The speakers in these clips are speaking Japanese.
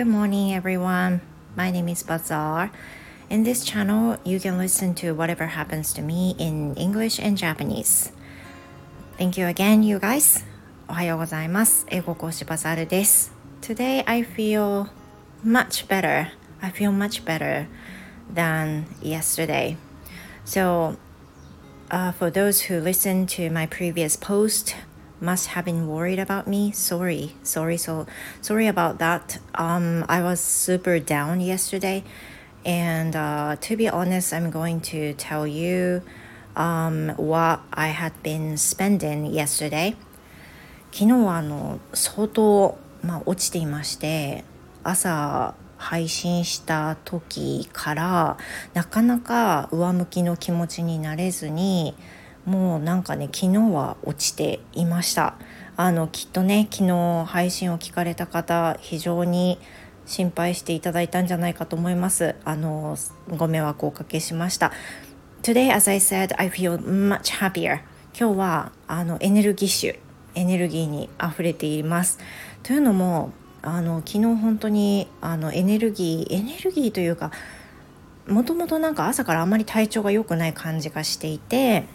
Good morning, everyone. My name is Bazaar. In this channel, you can listen to whatever happens to me in English and Japanese. Thank you again, you guys. おはようございます。英語講師バザールです。Today, I feel much better. I feel much better than yesterday. So, uh, for those who listened to my previous post, must have been worried about me. Sorry, sorry, so sorry about that. Um, I was super down yesterday, and uh, to be honest, I'm going to tell you um, what I had been spending yesterday. 昨日はあの相当、まあ、落ちていまして朝配信した時からなかなか上向きの気持ちになれずにもうなんかね昨日は落ちていました。あのきっとね昨日配信を聞かれた方非常に心配していただいたんじゃないかと思います。あのご迷惑をおかけしました。Today as I said I feel much happier. 今日はあのエネルギッシュエネルギーにあふれています。というのもあの昨日本当にあのエネルギーエネルギーというかもともとなんか朝からあまり体調が良くない感じがしていて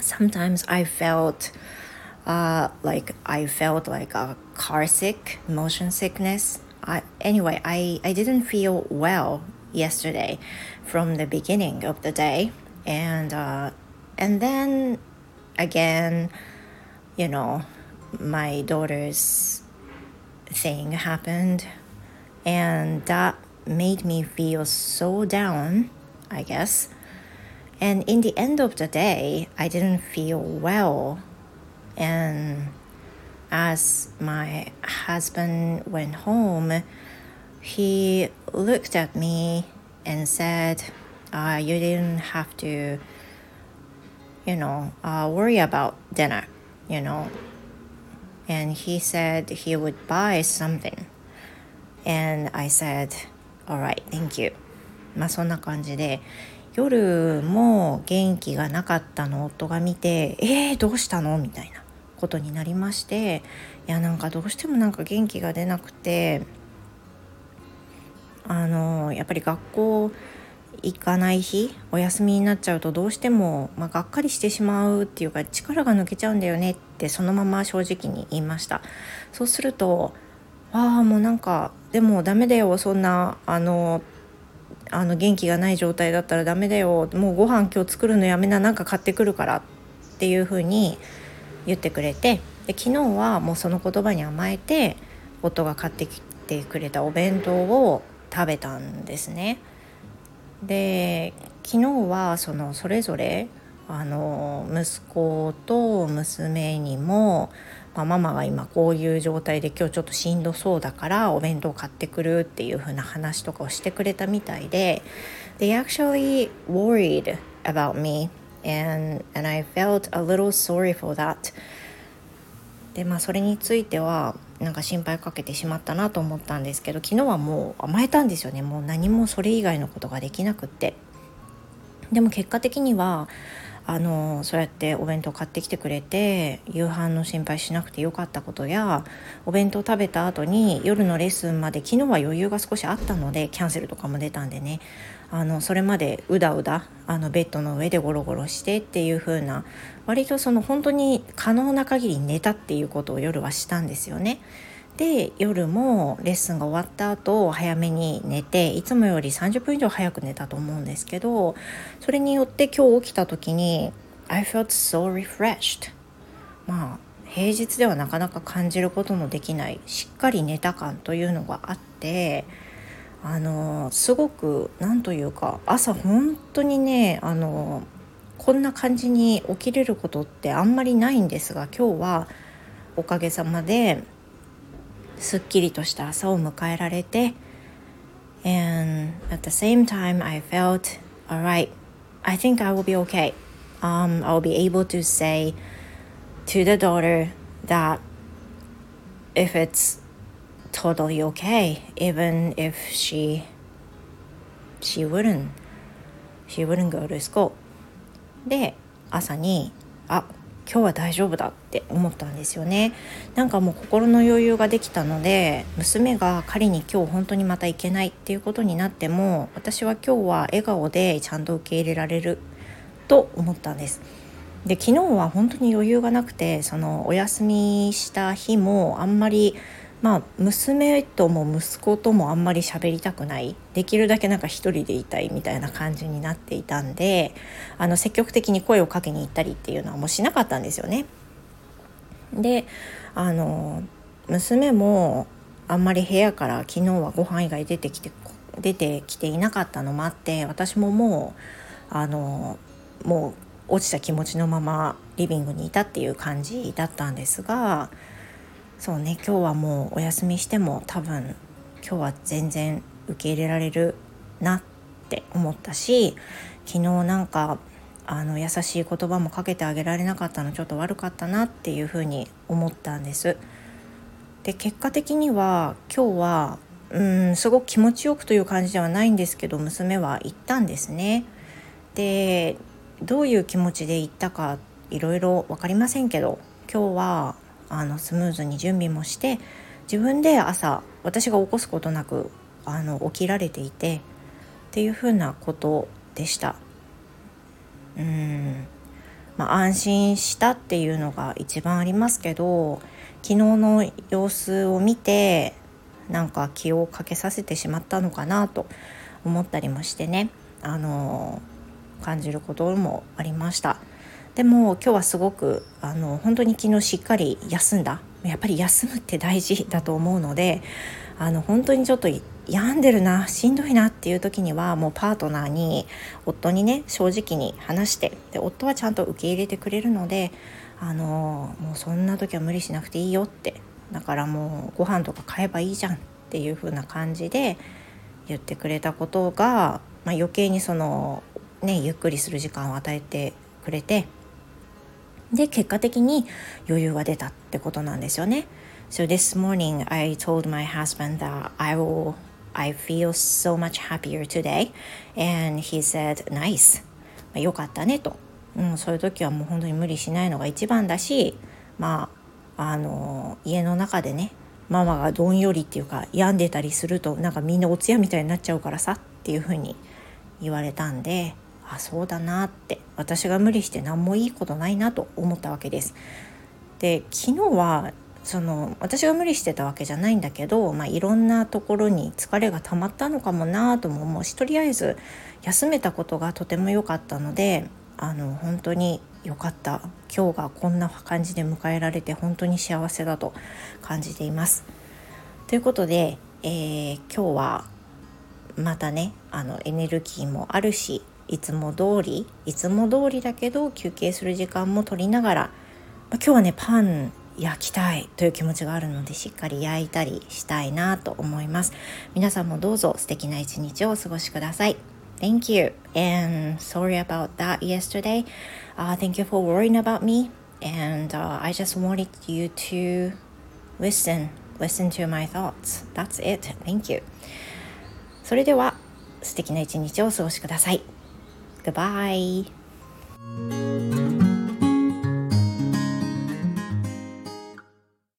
sometimes I felt uh, like I felt like a car sick, motion sickness. I, anyway, I, I didn't feel well yesterday from the beginning of the day, and uh, and then again, you know, my daughter's thing happened, and that made me feel so down. I guess. And in the end of the day, I didn't feel well. And as my husband went home, he looked at me and said, uh, You didn't have to, you know, uh, worry about dinner, you know. And he said he would buy something. And I said, All right, thank you. まあそんな感じで 夜も元気がなかったの？夫が見て「えー、どうしたの?」みたいなことになりましていやなんかどうしてもなんか元気が出なくてあのやっぱり学校行かない日お休みになっちゃうとどうしても、まあ、がっかりしてしまうっていうか力が抜けちゃうんだよねってそのまま正直に言いましたそうするとああもうなんかでもダメだよそんなあのあの元気がない状態だったらダメだよ。もうご飯今日作るのやめな。なんか買ってくるからっていう風に言ってくれて。で昨日はもうその言葉に甘えて夫が買ってきてくれたお弁当を食べたんですね。で昨日はそのそれぞれあの息子と娘にも、まあ、ママが今こういう状態で今日ちょっとしんどそうだからお弁当買ってくるっていう風な話とかをしてくれたみたいで。They actually worried about me and, and I felt a little sorry for that. でまあそれについてはなんか心配かけてしまったなと思ったんですけど昨日はもう甘えたんですよね。もう何もそれ以外のことができなくって。でも結果的にはあのそうやってお弁当買ってきてくれて夕飯の心配しなくてよかったことやお弁当食べた後に夜のレッスンまで昨日は余裕が少しあったのでキャンセルとかも出たんでねあのそれまでうだうだあのベッドの上でゴロゴロしてっていう風な割とその本当に可能な限り寝たっていうことを夜はしたんですよね。で夜もレッスンが終わった後早めに寝ていつもより30分以上早く寝たと思うんですけどそれによって今日起きた時に I felt so refreshed まあ平日ではなかなか感じることのできないしっかり寝た感というのがあってあのすごく何というか朝本当にねあのこんな感じに起きれることってあんまりないんですが今日はおかげさまですっきりとした朝を迎えられて and at the same time I felt alright I think I will be okay um, I'll be able to say to the daughter that if it's totally okay even if she she wouldn't she wouldn't go to school で朝にあ今日は大丈夫だって思ったんですよね。なんかもう心の余裕ができたので娘が仮に今日本当にまた行けないっていうことになっても私は今日は笑顔でちゃんと受け入れられると思ったんです。で昨日は本当に余裕がなくてそのお休みした日もあんまりまあ娘とも息子ともあんまり喋りたくないできるだけなんか一人でいたいみたいな感じになっていたんであの積極的に声をかけに行ったりっていうのはもうしなかったんですよね。であの娘もあんまり部屋から昨日はご飯以外出てきて出てきていなかったのもあって私ももうあのもう落ちた気持ちのままリビングにいたっていう感じだったんですがそうね今日はもうお休みしても多分今日は全然受け入れられるなって思ったし昨日なんかあの優しい言葉もかけてあげられなかったのちょっと悪かったなっていうふうに思ったんです。で結果的には今日はうんすごく気持ちよくという感じではないんですけど娘は行ったんですね。でどういう気持ちで行ったかいろいろ分かりませんけど今日はあのスムーズに準備もして自分で朝私が起こすことなくあの起きられていてっていうふうなことでした。うんまあ、安心したっていうのが一番ありますけど昨日の様子を見てなんか気をかけさせてしまったのかなと思ったりもしてねあの感じることもありましたでも今日はすごくあの本当に昨日しっかり休んだ。やっぱり休むって大事だと思うのであの本当にちょっと病んでるなしんどいなっていう時にはもうパートナーに夫にね正直に話してで夫はちゃんと受け入れてくれるのであのもうそんな時は無理しなくていいよって。だからもうご飯とか買えばいいじゃんっていう風な感じで言ってくれたことが、まあ、余計にそのねゆっくりする時間を与えてくれてで結果的に余裕が出たってことなんですよね。So this morning I told my husband that I will I feel so much happier today. And he said nice. まあ、よかったねと、うん、そういう時はもう本当に無理しないのが一番だしまああの家の中でねママがどんよりっていうか病んでたりするとなんかみんなお通夜みたいになっちゃうからさっていうふうに言われたんであそうだなって私が無理して何もいいことないなと思ったわけです。で昨日はその私が無理してたわけじゃないんだけど、まあ、いろんなところに疲れが溜まったのかもなとも思うしとりあえず休めたことがとても良かったのであの本当に良かった今日がこんな感じで迎えられて本当に幸せだと感じています。ということで、えー、今日はまたねあのエネルギーもあるしいつも通りいつも通りだけど休憩する時間も取りながら、まあ、今日はねパン焼きたいという気持ちがあるのでしっかり焼いたりしたいなと思います皆さんもどうぞ素敵な一日をお過ごしください Thank you and sorry about that yesterday、uh, thank you for worrying about me and、uh, I just wanted you to listen listen to my thoughts that's it thank you それでは素敵な一日をお過ごしください Goodbye